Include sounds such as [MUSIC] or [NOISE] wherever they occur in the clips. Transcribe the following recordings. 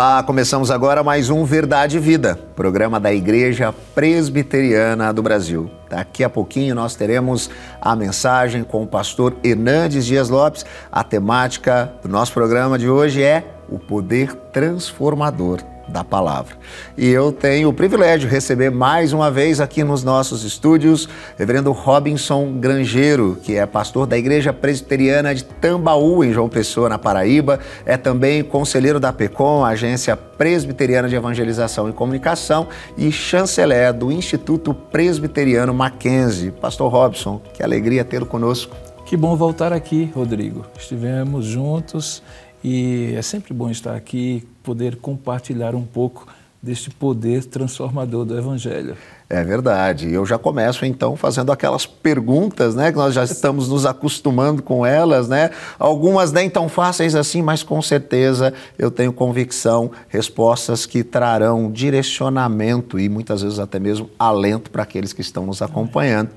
Olá, começamos agora mais um Verdade e Vida, programa da Igreja Presbiteriana do Brasil. Daqui a pouquinho nós teremos a mensagem com o pastor Hernandes Dias Lopes. A temática do nosso programa de hoje é o poder transformador da palavra. E eu tenho o privilégio de receber mais uma vez aqui nos nossos estúdios Reverendo Robinson Grangeiro, que é pastor da Igreja Presbiteriana de Tambaú, em João Pessoa, na Paraíba. É também conselheiro da PECOM, Agência Presbiteriana de Evangelização e Comunicação, e chanceler do Instituto Presbiteriano Mackenzie. Pastor Robson, que alegria tê-lo conosco. Que bom voltar aqui, Rodrigo. Estivemos juntos e é sempre bom estar aqui, poder compartilhar um pouco deste poder transformador do Evangelho. É verdade. Eu já começo então fazendo aquelas perguntas, né, que nós já estamos nos acostumando com elas, né? Algumas nem tão fáceis assim, mas com certeza eu tenho convicção, respostas que trarão direcionamento e muitas vezes até mesmo alento para aqueles que estão nos acompanhando.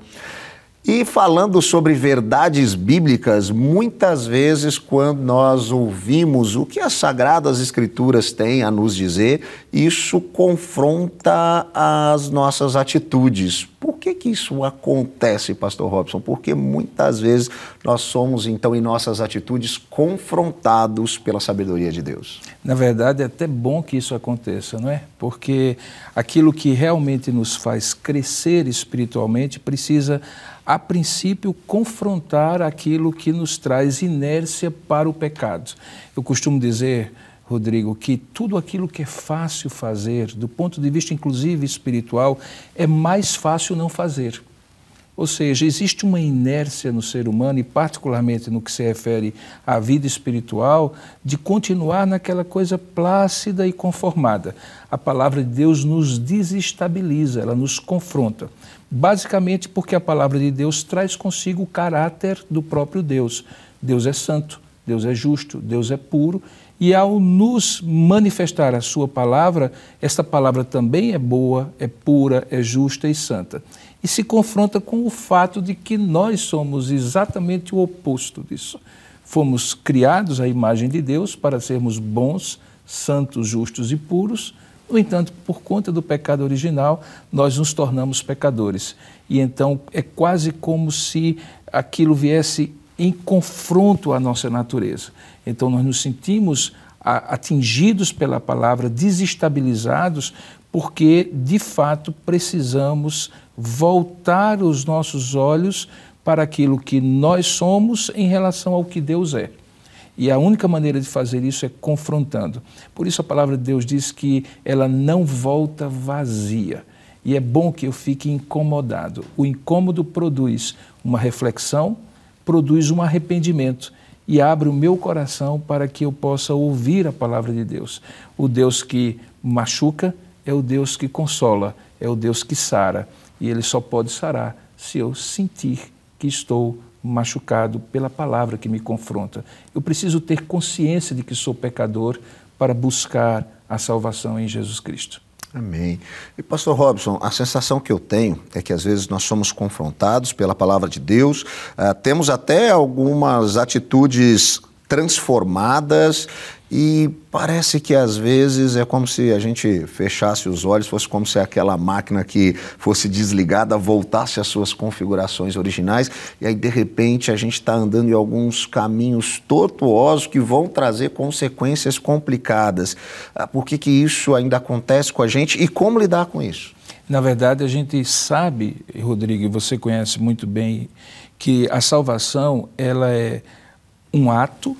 E falando sobre verdades bíblicas, muitas vezes, quando nós ouvimos o que as Sagradas Escrituras têm a nos dizer, isso confronta as nossas atitudes. Por que, que isso acontece, Pastor Robson? Porque muitas vezes nós somos, então, em nossas atitudes, confrontados pela sabedoria de Deus. Na verdade, é até bom que isso aconteça, não é? Porque aquilo que realmente nos faz crescer espiritualmente precisa a princípio, confrontar aquilo que nos traz inércia para o pecado. Eu costumo dizer, Rodrigo, que tudo aquilo que é fácil fazer, do ponto de vista inclusive espiritual, é mais fácil não fazer. Ou seja, existe uma inércia no ser humano, e particularmente no que se refere à vida espiritual, de continuar naquela coisa plácida e conformada. A palavra de Deus nos desestabiliza, ela nos confronta. Basicamente porque a palavra de Deus traz consigo o caráter do próprio Deus. Deus é santo, Deus é justo, Deus é puro, e ao nos manifestar a sua palavra, esta palavra também é boa, é pura, é justa e santa e se confronta com o fato de que nós somos exatamente o oposto disso. Fomos criados à imagem de Deus para sermos bons, santos, justos e puros. No entanto, por conta do pecado original, nós nos tornamos pecadores. E então é quase como se aquilo viesse em confronto à nossa natureza. Então nós nos sentimos atingidos pela palavra, desestabilizados, porque de fato precisamos voltar os nossos olhos para aquilo que nós somos em relação ao que Deus é. E a única maneira de fazer isso é confrontando. Por isso a palavra de Deus diz que ela não volta vazia. E é bom que eu fique incomodado. O incômodo produz uma reflexão, produz um arrependimento e abre o meu coração para que eu possa ouvir a palavra de Deus. O Deus que machuca é o Deus que consola, é o Deus que sara e ele só pode sarar se eu sentir que estou machucado pela palavra que me confronta. Eu preciso ter consciência de que sou pecador para buscar a salvação em Jesus Cristo. Amém. E pastor Robson, a sensação que eu tenho é que às vezes nós somos confrontados pela palavra de Deus, uh, temos até algumas atitudes transformadas e parece que às vezes é como se a gente fechasse os olhos, fosse como se aquela máquina que fosse desligada voltasse às suas configurações originais, e aí de repente a gente está andando em alguns caminhos tortuosos que vão trazer consequências complicadas. Ah, por que, que isso ainda acontece com a gente e como lidar com isso? Na verdade, a gente sabe, Rodrigo, você conhece muito bem, que a salvação ela é um ato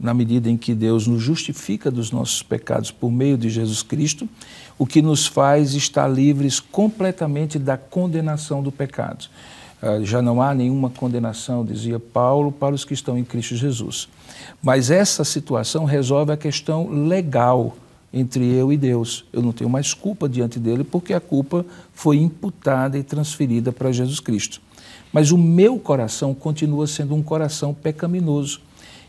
na medida em que Deus nos justifica dos nossos pecados por meio de Jesus Cristo, o que nos faz estar livres completamente da condenação do pecado. Uh, já não há nenhuma condenação, dizia Paulo, para os que estão em Cristo Jesus. Mas essa situação resolve a questão legal entre eu e Deus. Eu não tenho mais culpa diante dele porque a culpa foi imputada e transferida para Jesus Cristo. Mas o meu coração continua sendo um coração pecaminoso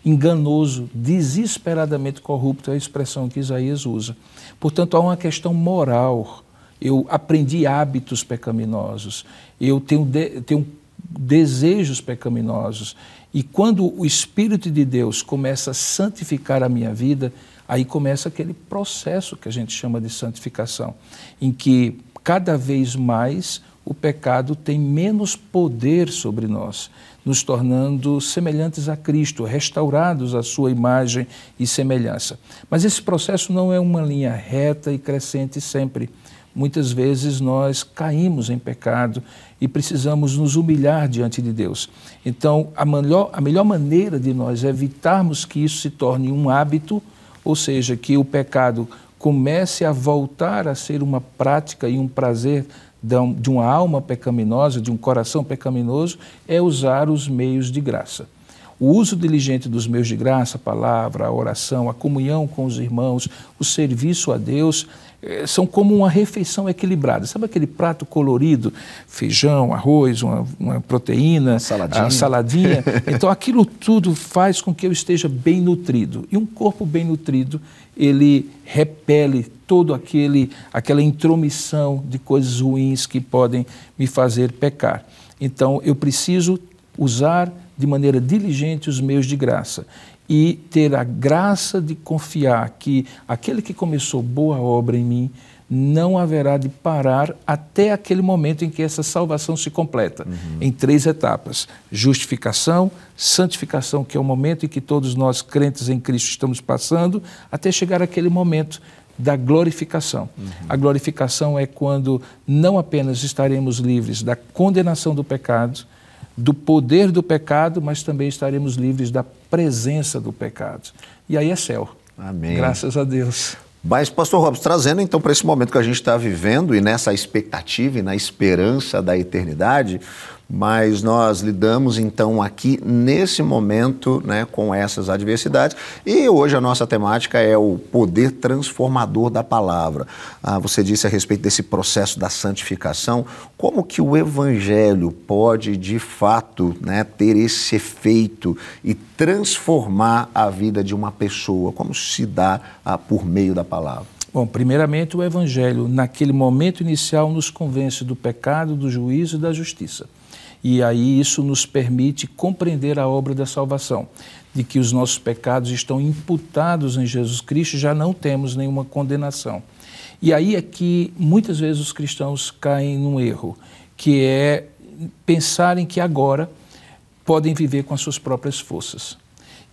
enganoso, desesperadamente corrupto, é a expressão que Isaías usa. Portanto, há uma questão moral. Eu aprendi hábitos pecaminosos. Eu tenho, de, tenho desejos pecaminosos. E quando o Espírito de Deus começa a santificar a minha vida, aí começa aquele processo que a gente chama de santificação, em que cada vez mais o pecado tem menos poder sobre nós, nos tornando semelhantes a Cristo, restaurados à sua imagem e semelhança. Mas esse processo não é uma linha reta e crescente sempre. Muitas vezes nós caímos em pecado e precisamos nos humilhar diante de Deus. Então, a melhor, a melhor maneira de nós evitarmos que isso se torne um hábito, ou seja, que o pecado comece a voltar a ser uma prática e um prazer de uma alma pecaminosa, de um coração pecaminoso, é usar os meios de graça. O uso diligente dos meios de graça, a palavra, a oração, a comunhão com os irmãos, o serviço a Deus, são como uma refeição equilibrada. Sabe aquele prato colorido, feijão, arroz, uma, uma proteína, saladinha. saladinha? [LAUGHS] Então aquilo tudo faz com que eu esteja bem nutrido. E um corpo bem nutrido, ele repele todo aquele aquela intromissão de coisas ruins que podem me fazer pecar. Então eu preciso usar de maneira diligente os meios de graça e ter a graça de confiar que aquele que começou boa obra em mim não haverá de parar até aquele momento em que essa salvação se completa, uhum. em três etapas: justificação, santificação, que é o momento em que todos nós crentes em Cristo estamos passando, até chegar aquele momento da glorificação. Uhum. A glorificação é quando não apenas estaremos livres da condenação do pecado, do poder do pecado, mas também estaremos livres da presença do pecado. E aí é céu. Amém. Graças a Deus. Mas, pastor Robson, trazendo então para esse momento que a gente está vivendo e nessa expectativa e na esperança da eternidade, mas nós lidamos então aqui nesse momento né, com essas adversidades e hoje a nossa temática é o poder transformador da palavra. Ah, você disse a respeito desse processo da santificação, como que o evangelho pode de fato né, ter esse efeito e transformar a vida de uma pessoa, como se dá ah, por meio da palavra? Bom, primeiramente o Evangelho, naquele momento inicial, nos convence do pecado, do juízo e da justiça. E aí isso nos permite compreender a obra da salvação, de que os nossos pecados estão imputados em Jesus Cristo, já não temos nenhuma condenação. E aí é que muitas vezes os cristãos caem num erro, que é pensarem que agora podem viver com as suas próprias forças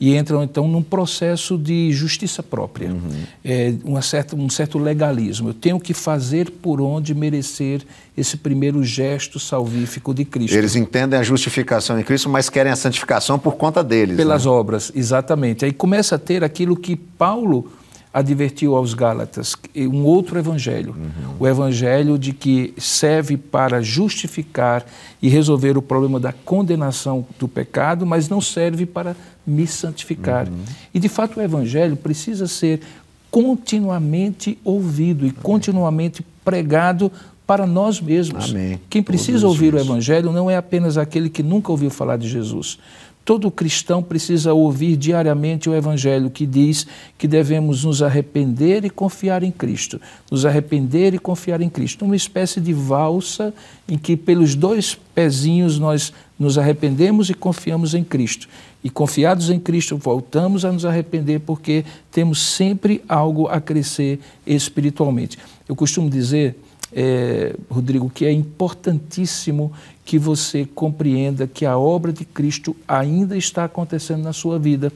e entram então num processo de justiça própria, uhum. é, uma certa, um certo legalismo. Eu tenho que fazer por onde merecer esse primeiro gesto salvífico de Cristo. Eles entendem a justificação em Cristo, mas querem a santificação por conta deles. Pelas né? obras, exatamente. Aí começa a ter aquilo que Paulo advertiu aos Gálatas um outro evangelho, uhum. o evangelho de que serve para justificar e resolver o problema da condenação do pecado, mas não serve para me santificar. Uhum. E de fato o evangelho precisa ser continuamente ouvido e continuamente pregado para nós mesmos. Amém. Quem precisa Todos ouvir o evangelho não é apenas aquele que nunca ouviu falar de Jesus, Todo cristão precisa ouvir diariamente o Evangelho que diz que devemos nos arrepender e confiar em Cristo. Nos arrepender e confiar em Cristo. Uma espécie de valsa em que, pelos dois pezinhos, nós nos arrependemos e confiamos em Cristo. E confiados em Cristo, voltamos a nos arrepender porque temos sempre algo a crescer espiritualmente. Eu costumo dizer é, Rodrigo, que é importantíssimo que você compreenda que a obra de Cristo ainda está acontecendo na sua vida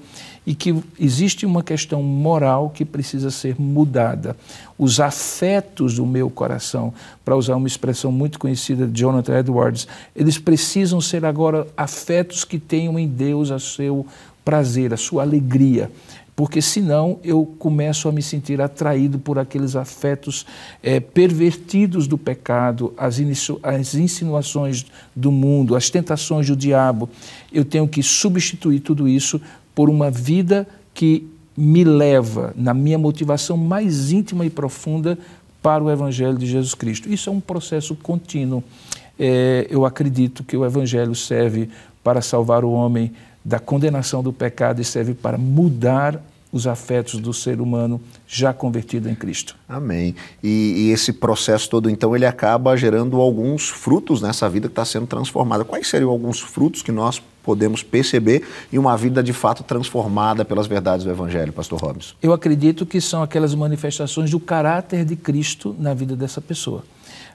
e que existe uma questão moral que precisa ser mudada. Os afetos do meu coração, para usar uma expressão muito conhecida de Jonathan Edwards, eles precisam ser agora afetos que tenham em Deus a seu prazer, a sua alegria porque senão eu começo a me sentir atraído por aqueles afetos é, pervertidos do pecado, as, as insinuações do mundo, as tentações do diabo. Eu tenho que substituir tudo isso por uma vida que me leva, na minha motivação mais íntima e profunda, para o Evangelho de Jesus Cristo. Isso é um processo contínuo. É, eu acredito que o Evangelho serve para salvar o homem da condenação do pecado e serve para mudar os afetos do ser humano já convertido em Cristo. Amém. E, e esse processo todo, então, ele acaba gerando alguns frutos nessa vida que está sendo transformada. Quais seriam alguns frutos que nós podemos perceber em uma vida de fato transformada pelas verdades do Evangelho, Pastor Robson? Eu acredito que são aquelas manifestações do caráter de Cristo na vida dessa pessoa.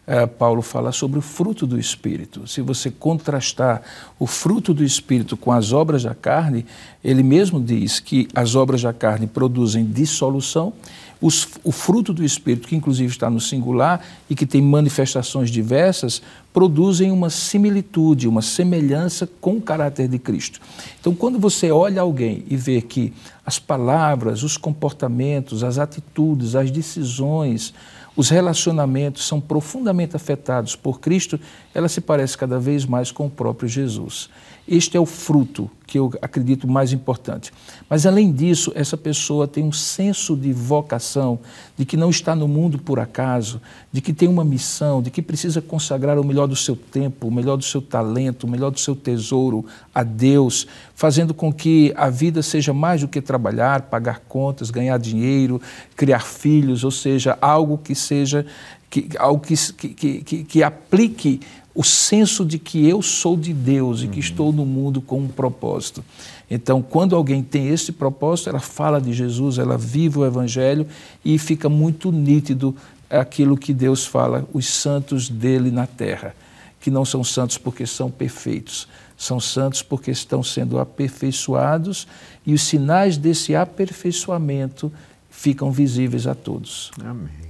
Uh, Paulo fala sobre o fruto do Espírito. Se você contrastar o fruto do Espírito com as obras da carne, ele mesmo diz que as obras da carne produzem dissolução os, o fruto do Espírito, que inclusive está no singular e que tem manifestações diversas, produzem uma similitude, uma semelhança com o caráter de Cristo. Então, quando você olha alguém e vê que as palavras, os comportamentos, as atitudes, as decisões, os relacionamentos são profundamente afetados por Cristo, ela se parece cada vez mais com o próprio Jesus. Este é o fruto que eu acredito mais importante. Mas, além disso, essa pessoa tem um senso de vocação, de que não está no mundo por acaso, de que tem uma missão, de que precisa consagrar o melhor do seu tempo, o melhor do seu talento, o melhor do seu tesouro a Deus, fazendo com que a vida seja mais do que trabalhar, pagar contas, ganhar dinheiro, criar filhos, ou seja, algo que seja que, algo que, que, que, que aplique o senso de que eu sou de Deus e que uhum. estou no mundo com um propósito. Então, quando alguém tem esse propósito, ela fala de Jesus, ela vive o Evangelho e fica muito nítido aquilo que Deus fala, os santos dele na terra, que não são santos porque são perfeitos, são santos porque estão sendo aperfeiçoados e os sinais desse aperfeiçoamento ficam visíveis a todos. Amém.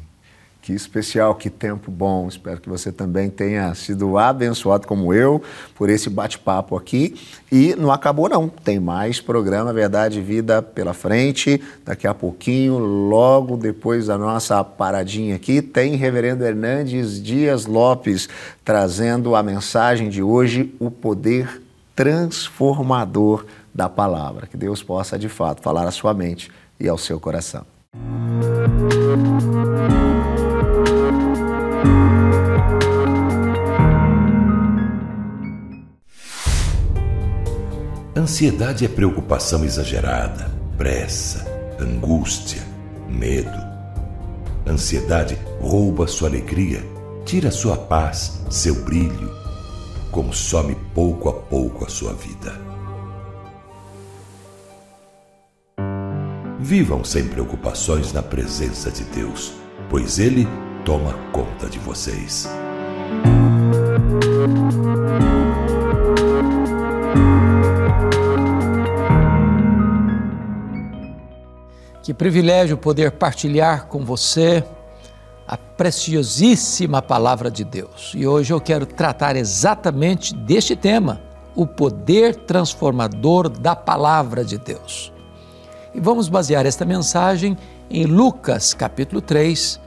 Que especial, que tempo bom. Espero que você também tenha sido abençoado como eu por esse bate-papo aqui. E não acabou não, tem mais programa Verdade e Vida pela frente. Daqui a pouquinho, logo depois da nossa paradinha aqui, tem Reverendo Hernandes Dias Lopes trazendo a mensagem de hoje, o poder transformador da palavra. Que Deus possa de fato falar à sua mente e ao seu coração. Ansiedade é preocupação exagerada, pressa, angústia, medo. Ansiedade rouba sua alegria, tira sua paz, seu brilho, consome pouco a pouco a sua vida. Vivam sem preocupações na presença de Deus, pois Ele toma conta de vocês. Que privilégio poder partilhar com você a preciosíssima palavra de Deus. E hoje eu quero tratar exatamente deste tema, o poder transformador da palavra de Deus. E vamos basear esta mensagem em Lucas, capítulo 3,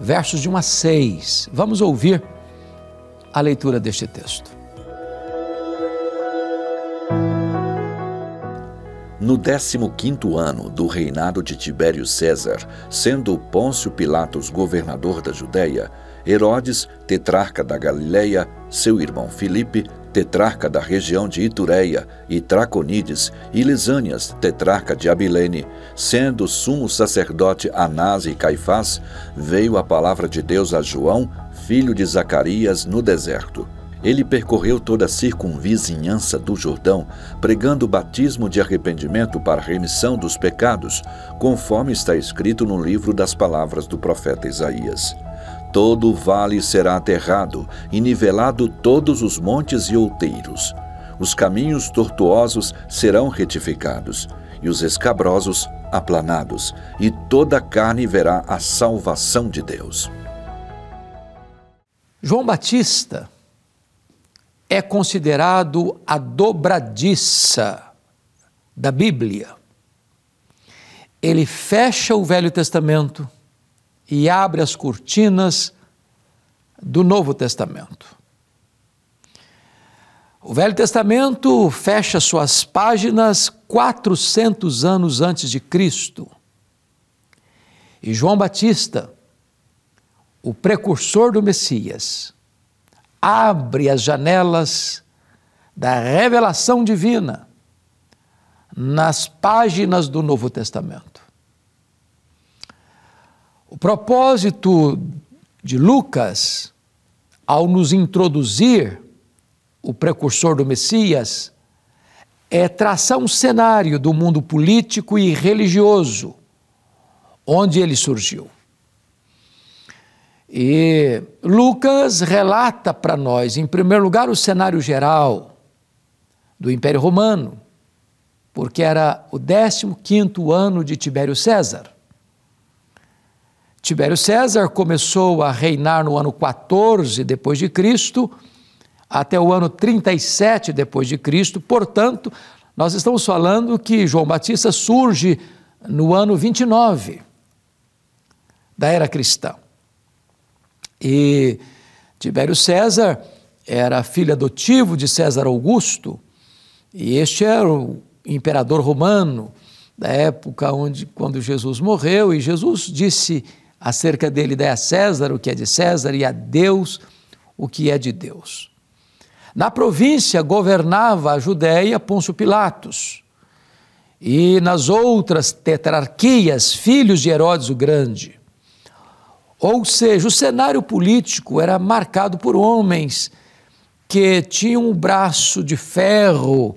versos de 1 a 6. Vamos ouvir a leitura deste texto. No 15º ano do reinado de Tibério César, sendo Pôncio Pilatos governador da Judéia, Herodes, tetrarca da Galileia, seu irmão Filipe, tetrarca da região de Itureia, e Traconides, e Lisânias, tetrarca de Abilene, sendo sumo sacerdote Anás e Caifás, veio a palavra de Deus a João, filho de Zacarias, no deserto ele percorreu toda a circunvizinhança do Jordão, pregando o batismo de arrependimento para remissão dos pecados, conforme está escrito no livro das palavras do profeta Isaías. Todo o vale será aterrado, e nivelado todos os montes e outeiros. Os caminhos tortuosos serão retificados, e os escabrosos aplanados, e toda a carne verá a salvação de Deus. João Batista é considerado a dobradiça da Bíblia. Ele fecha o Velho Testamento e abre as cortinas do Novo Testamento. O Velho Testamento fecha suas páginas 400 anos antes de Cristo. E João Batista, o precursor do Messias, abre as janelas da revelação divina nas páginas do Novo Testamento. O propósito de Lucas, ao nos introduzir o precursor do Messias, é traçar um cenário do mundo político e religioso onde ele surgiu. E Lucas relata para nós, em primeiro lugar, o cenário geral do Império Romano, porque era o 15 ano de Tibério César. Tibério César começou a reinar no ano 14 depois de Cristo até o ano 37 depois de Cristo. Portanto, nós estamos falando que João Batista surge no ano 29 da era cristã. E Tibério César era filho adotivo de César Augusto, e este era o imperador romano da época onde quando Jesus morreu, e Jesus disse acerca dele: dá a César o que é de César e a Deus o que é de Deus. Na província governava a Judéia Pôncio Pilatos, e nas outras tetrarquias, filhos de Herodes o Grande. Ou seja, o cenário político era marcado por homens que tinham um braço de ferro,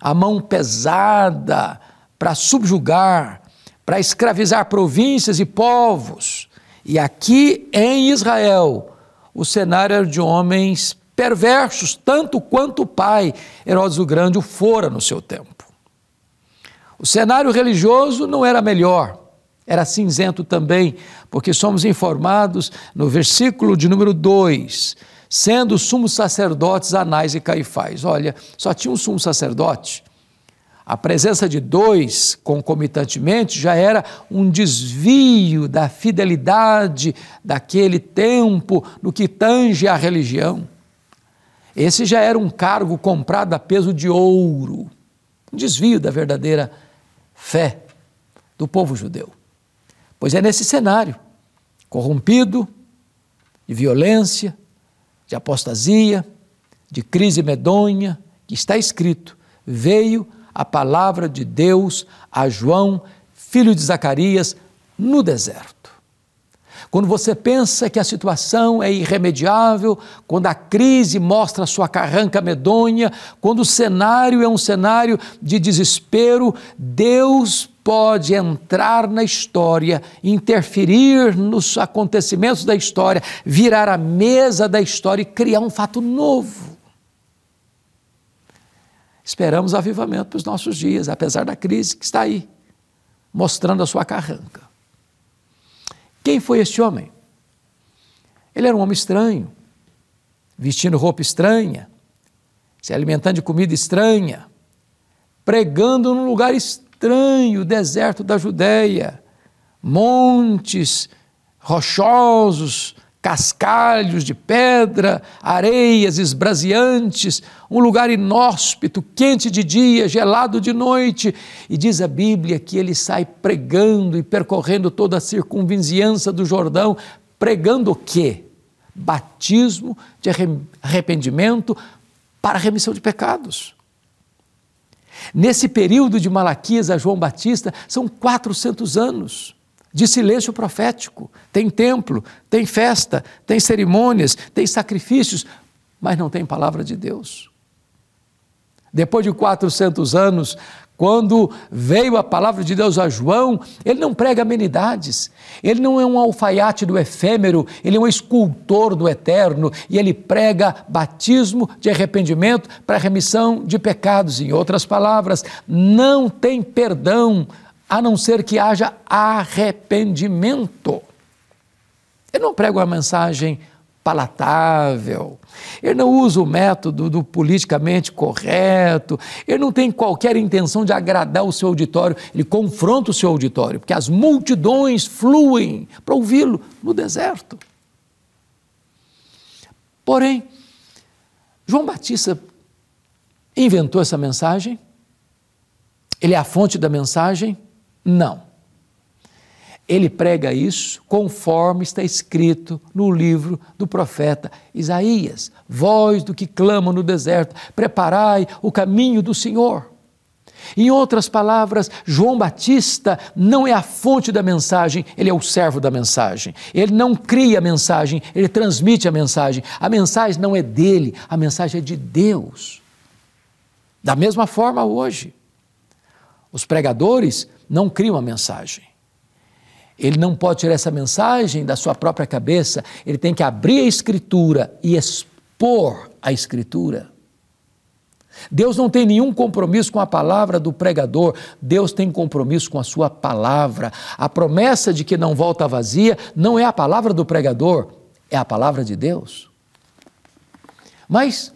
a mão pesada para subjugar, para escravizar províncias e povos. E aqui em Israel, o cenário era de homens perversos, tanto quanto o pai Herodes o Grande o fora no seu tempo. O cenário religioso não era melhor era cinzento também, porque somos informados no versículo de número 2, sendo sumos sacerdotes Anás e Caifás. Olha, só tinha um sumo sacerdote. A presença de dois concomitantemente já era um desvio da fidelidade daquele tempo no que tange à religião. Esse já era um cargo comprado a peso de ouro, um desvio da verdadeira fé do povo judeu. Pois é nesse cenário corrompido, de violência, de apostasia, de crise medonha, que está escrito: veio a palavra de Deus a João, filho de Zacarias, no deserto. Quando você pensa que a situação é irremediável, quando a crise mostra sua carranca medonha, quando o cenário é um cenário de desespero, Deus pode entrar na história, interferir nos acontecimentos da história, virar a mesa da história e criar um fato novo. Esperamos avivamento para os nossos dias, apesar da crise que está aí, mostrando a sua carranca. Quem foi este homem? Ele era um homem estranho, vestindo roupa estranha, se alimentando de comida estranha, pregando num lugar estranho, deserto da Judéia, montes rochosos, cascalhos de pedra, areias esbraseantes, um lugar inóspito, quente de dia, gelado de noite. E diz a Bíblia que ele sai pregando e percorrendo toda a circunvizinhança do Jordão, pregando o quê? Batismo de arrependimento para remissão de pecados. Nesse período de Malaquias a João Batista, são 400 anos de silêncio profético. Tem templo, tem festa, tem cerimônias, tem sacrifícios, mas não tem palavra de Deus. Depois de 400 anos, quando veio a palavra de Deus a João, ele não prega amenidades, ele não é um alfaiate do efêmero, ele é um escultor do eterno e ele prega batismo de arrependimento para remissão de pecados. Em outras palavras, não tem perdão a não ser que haja arrependimento. Eu não prego uma mensagem palatável, ele não usa o método do politicamente correto, ele não tem qualquer intenção de agradar o seu auditório, ele confronta o seu auditório, porque as multidões fluem para ouvi-lo no deserto. Porém, João Batista inventou essa mensagem, ele é a fonte da mensagem, não. Ele prega isso conforme está escrito no livro do profeta Isaías: Voz do que clama no deserto, preparai o caminho do Senhor. Em outras palavras, João Batista não é a fonte da mensagem, ele é o servo da mensagem. Ele não cria a mensagem, ele transmite a mensagem. A mensagem não é dele, a mensagem é de Deus. Da mesma forma, hoje, os pregadores não criam a mensagem. Ele não pode tirar essa mensagem da sua própria cabeça, ele tem que abrir a Escritura e expor a Escritura. Deus não tem nenhum compromisso com a palavra do pregador, Deus tem compromisso com a sua palavra. A promessa de que não volta vazia não é a palavra do pregador, é a palavra de Deus. Mas,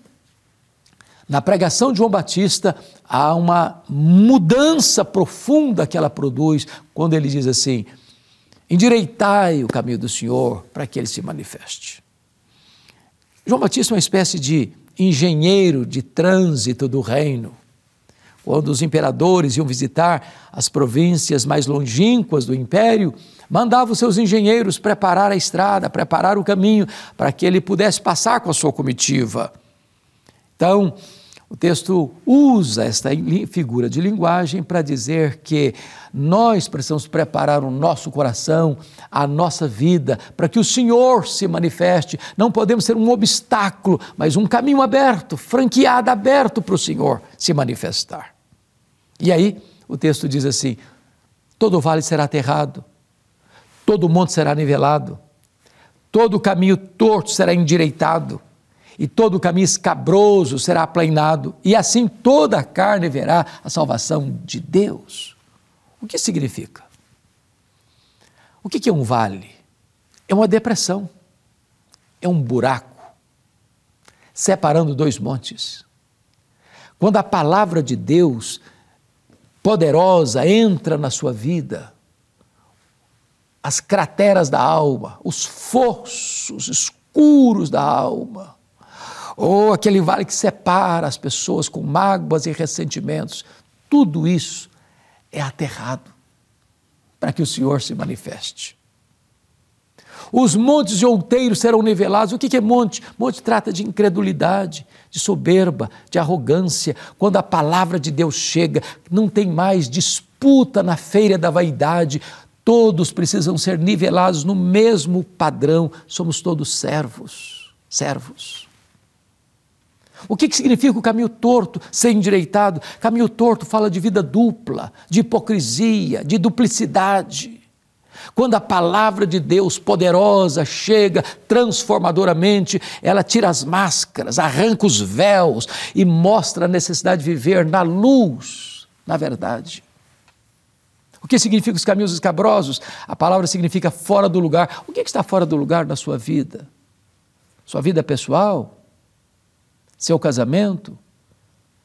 na pregação de João Batista, há uma mudança profunda que ela produz quando ele diz assim: endireitai o caminho do Senhor para que ele se manifeste. João Batista é uma espécie de engenheiro de trânsito do reino. Quando os imperadores iam visitar as províncias mais longínquas do império, mandava os seus engenheiros preparar a estrada, preparar o caminho para que ele pudesse passar com a sua comitiva. Então, o texto usa esta figura de linguagem para dizer que nós precisamos preparar o nosso coração, a nossa vida, para que o Senhor se manifeste. Não podemos ser um obstáculo, mas um caminho aberto, franqueado, aberto para o Senhor se manifestar. E aí o texto diz assim: todo vale será aterrado, todo monte será nivelado, todo caminho torto será endireitado e todo o caminho escabroso será aplanado, e assim toda a carne verá a salvação de Deus. O que significa? O que é um vale? É uma depressão, é um buraco, separando dois montes. Quando a palavra de Deus poderosa entra na sua vida, as crateras da alma, os fossos escuros da alma, ou aquele vale que separa as pessoas com mágoas e ressentimentos. Tudo isso é aterrado para que o Senhor se manifeste. Os montes de outeiros serão nivelados. O que é monte? Monte trata de incredulidade, de soberba, de arrogância. Quando a palavra de Deus chega, não tem mais disputa na feira da vaidade. Todos precisam ser nivelados no mesmo padrão. Somos todos servos, servos. O que, que significa o caminho torto ser endireitado? Caminho torto fala de vida dupla, de hipocrisia, de duplicidade. Quando a palavra de Deus poderosa chega transformadoramente, ela tira as máscaras, arranca os véus e mostra a necessidade de viver na luz, na verdade. O que significa os caminhos escabrosos? A palavra significa fora do lugar. O que está fora do lugar na sua vida? Sua vida pessoal? Seu casamento,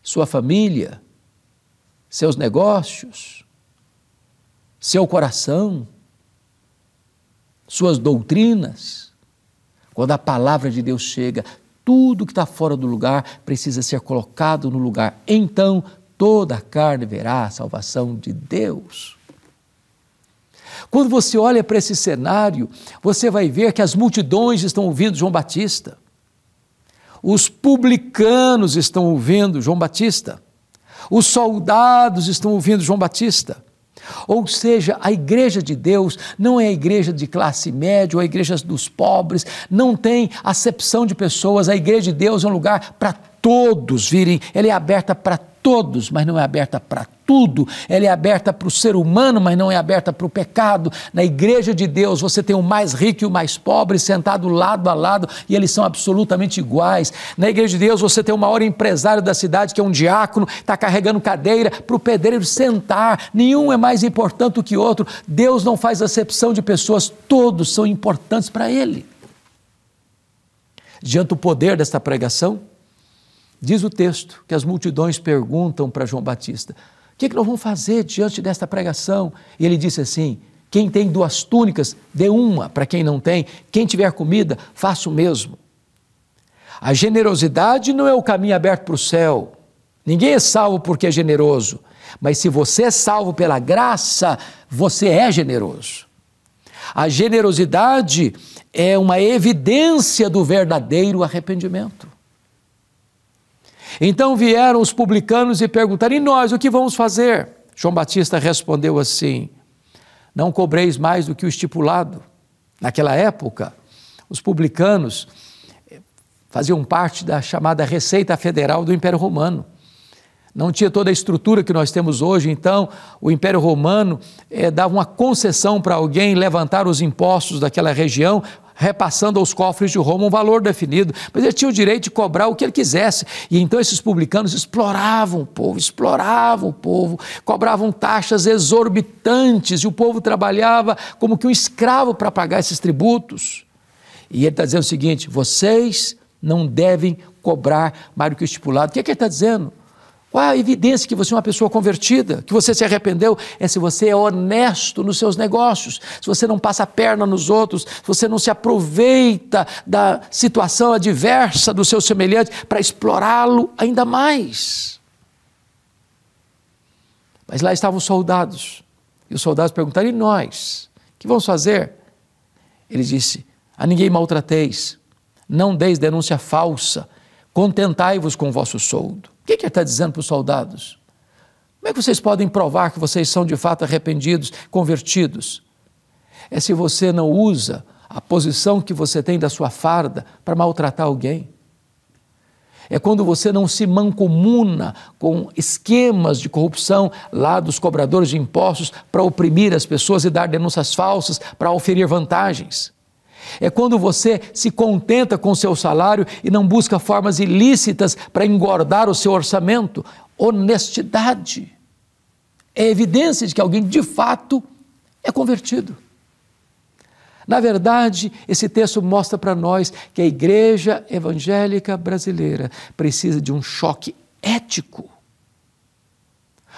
sua família, seus negócios, seu coração, suas doutrinas. Quando a palavra de Deus chega, tudo que está fora do lugar precisa ser colocado no lugar. Então toda a carne verá a salvação de Deus. Quando você olha para esse cenário, você vai ver que as multidões estão ouvindo João Batista. Os publicanos estão ouvindo João Batista. Os soldados estão ouvindo João Batista. Ou seja, a igreja de Deus não é a igreja de classe média ou a igreja dos pobres, não tem acepção de pessoas. A igreja de Deus é um lugar para todos virem, ela é aberta para todos, mas não é aberta para tudo. Ela é aberta para o ser humano, mas não é aberta para o pecado. Na igreja de Deus, você tem o mais rico e o mais pobre sentado lado a lado e eles são absolutamente iguais. Na igreja de Deus, você tem o maior empresário da cidade, que é um diácono, está carregando cadeira para o pedreiro sentar. Nenhum é mais importante do que outro. Deus não faz acepção de pessoas, todos são importantes para Ele. Diante do poder desta pregação, Diz o texto que as multidões perguntam para João Batista: o que, é que nós vamos fazer diante desta pregação? E ele disse assim: quem tem duas túnicas, dê uma para quem não tem. Quem tiver comida, faça o mesmo. A generosidade não é o caminho aberto para o céu. Ninguém é salvo porque é generoso. Mas se você é salvo pela graça, você é generoso. A generosidade é uma evidência do verdadeiro arrependimento. Então vieram os publicanos e perguntaram: E nós, o que vamos fazer? João Batista respondeu assim: Não cobreis mais do que o estipulado. Naquela época, os publicanos eh, faziam parte da chamada Receita Federal do Império Romano. Não tinha toda a estrutura que nós temos hoje, então o Império Romano é, dava uma concessão para alguém levantar os impostos daquela região, repassando aos cofres de Roma um valor definido, mas ele tinha o direito de cobrar o que ele quisesse. E então esses publicanos exploravam o povo, exploravam o povo, cobravam taxas exorbitantes e o povo trabalhava como que um escravo para pagar esses tributos. E ele está dizendo o seguinte: vocês não devem cobrar mais do que o estipulado. O que, é que ele está dizendo? Qual a evidência que você é uma pessoa convertida, que você se arrependeu? É se você é honesto nos seus negócios, se você não passa a perna nos outros, se você não se aproveita da situação adversa do seu semelhante para explorá-lo ainda mais. Mas lá estavam os soldados, e os soldados perguntaram: e nós? O que vamos fazer? Ele disse: a ninguém maltrateis, não deis denúncia falsa, contentai-vos com o vosso soldo que, que ele está dizendo para os soldados? Como é que vocês podem provar que vocês são de fato arrependidos, convertidos? É se você não usa a posição que você tem da sua farda para maltratar alguém. É quando você não se mancomuna com esquemas de corrupção lá dos cobradores de impostos para oprimir as pessoas e dar denúncias falsas para oferir vantagens. É quando você se contenta com o seu salário e não busca formas ilícitas para engordar o seu orçamento. Honestidade. É evidência de que alguém de fato é convertido. Na verdade, esse texto mostra para nós que a igreja evangélica brasileira precisa de um choque ético.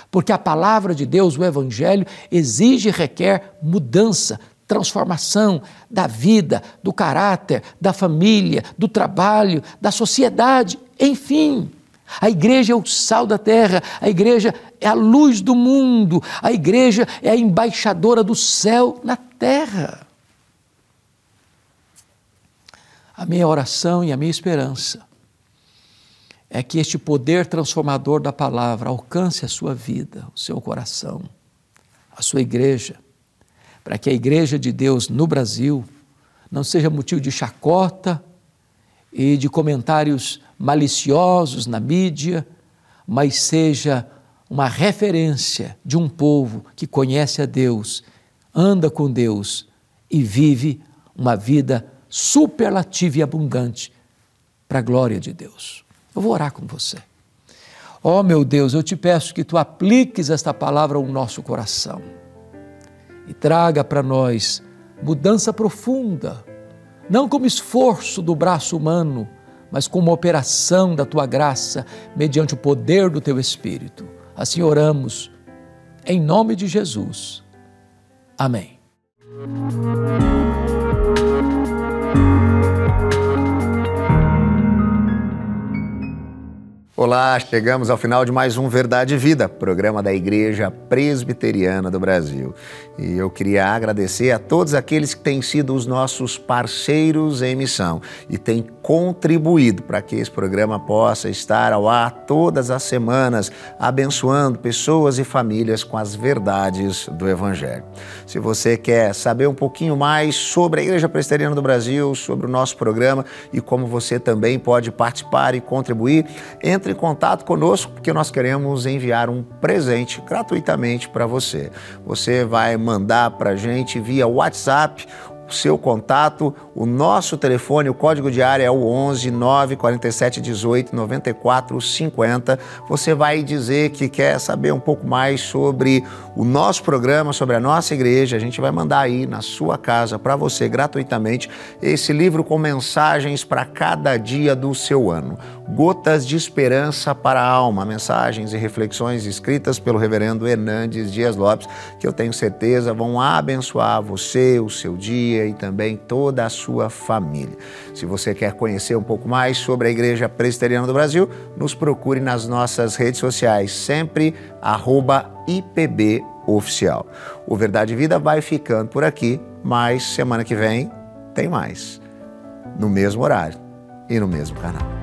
Porque a palavra de Deus, o Evangelho, exige e requer mudança, transformação da vida, do caráter, da família, do trabalho, da sociedade, enfim. A igreja é o sal da terra, a igreja é a luz do mundo, a igreja é a embaixadora do céu na terra. A minha oração e a minha esperança é que este poder transformador da palavra alcance a sua vida, o seu coração, a sua igreja para que a Igreja de Deus no Brasil não seja motivo de chacota e de comentários maliciosos na mídia, mas seja uma referência de um povo que conhece a Deus, anda com Deus e vive uma vida superlativa e abundante para a glória de Deus. Eu vou orar com você. Ó oh, meu Deus, eu te peço que tu apliques esta palavra ao nosso coração e traga para nós mudança profunda, não como esforço do braço humano, mas como operação da tua graça, mediante o poder do teu Espírito. Assim oramos, em nome de Jesus. Amém. Olá, chegamos ao final de mais um Verdade e Vida, programa da Igreja Presbiteriana do Brasil. E eu queria agradecer a todos aqueles que têm sido os nossos parceiros em missão e têm contribuído para que esse programa possa estar ao ar todas as semanas, abençoando pessoas e famílias com as verdades do Evangelho. Se você quer saber um pouquinho mais sobre a Igreja Presbiteriana do Brasil, sobre o nosso programa e como você também pode participar e contribuir, entre entre em contato conosco porque nós queremos enviar um presente gratuitamente para você. Você vai mandar para a gente via WhatsApp seu contato, o nosso telefone, o código de área é o 11 947 18 94 50. Você vai dizer que quer saber um pouco mais sobre o nosso programa, sobre a nossa igreja. A gente vai mandar aí na sua casa para você gratuitamente esse livro com mensagens para cada dia do seu ano. Gotas de Esperança para a Alma, mensagens e reflexões escritas pelo reverendo Hernandes Dias Lopes, que eu tenho certeza vão abençoar você, o seu dia e também toda a sua família. Se você quer conhecer um pouco mais sobre a Igreja Presbiteriana do Brasil, nos procure nas nossas redes sociais, sempre arroba IPB Oficial. O Verdade e Vida vai ficando por aqui, mas semana que vem tem mais, no mesmo horário e no mesmo canal.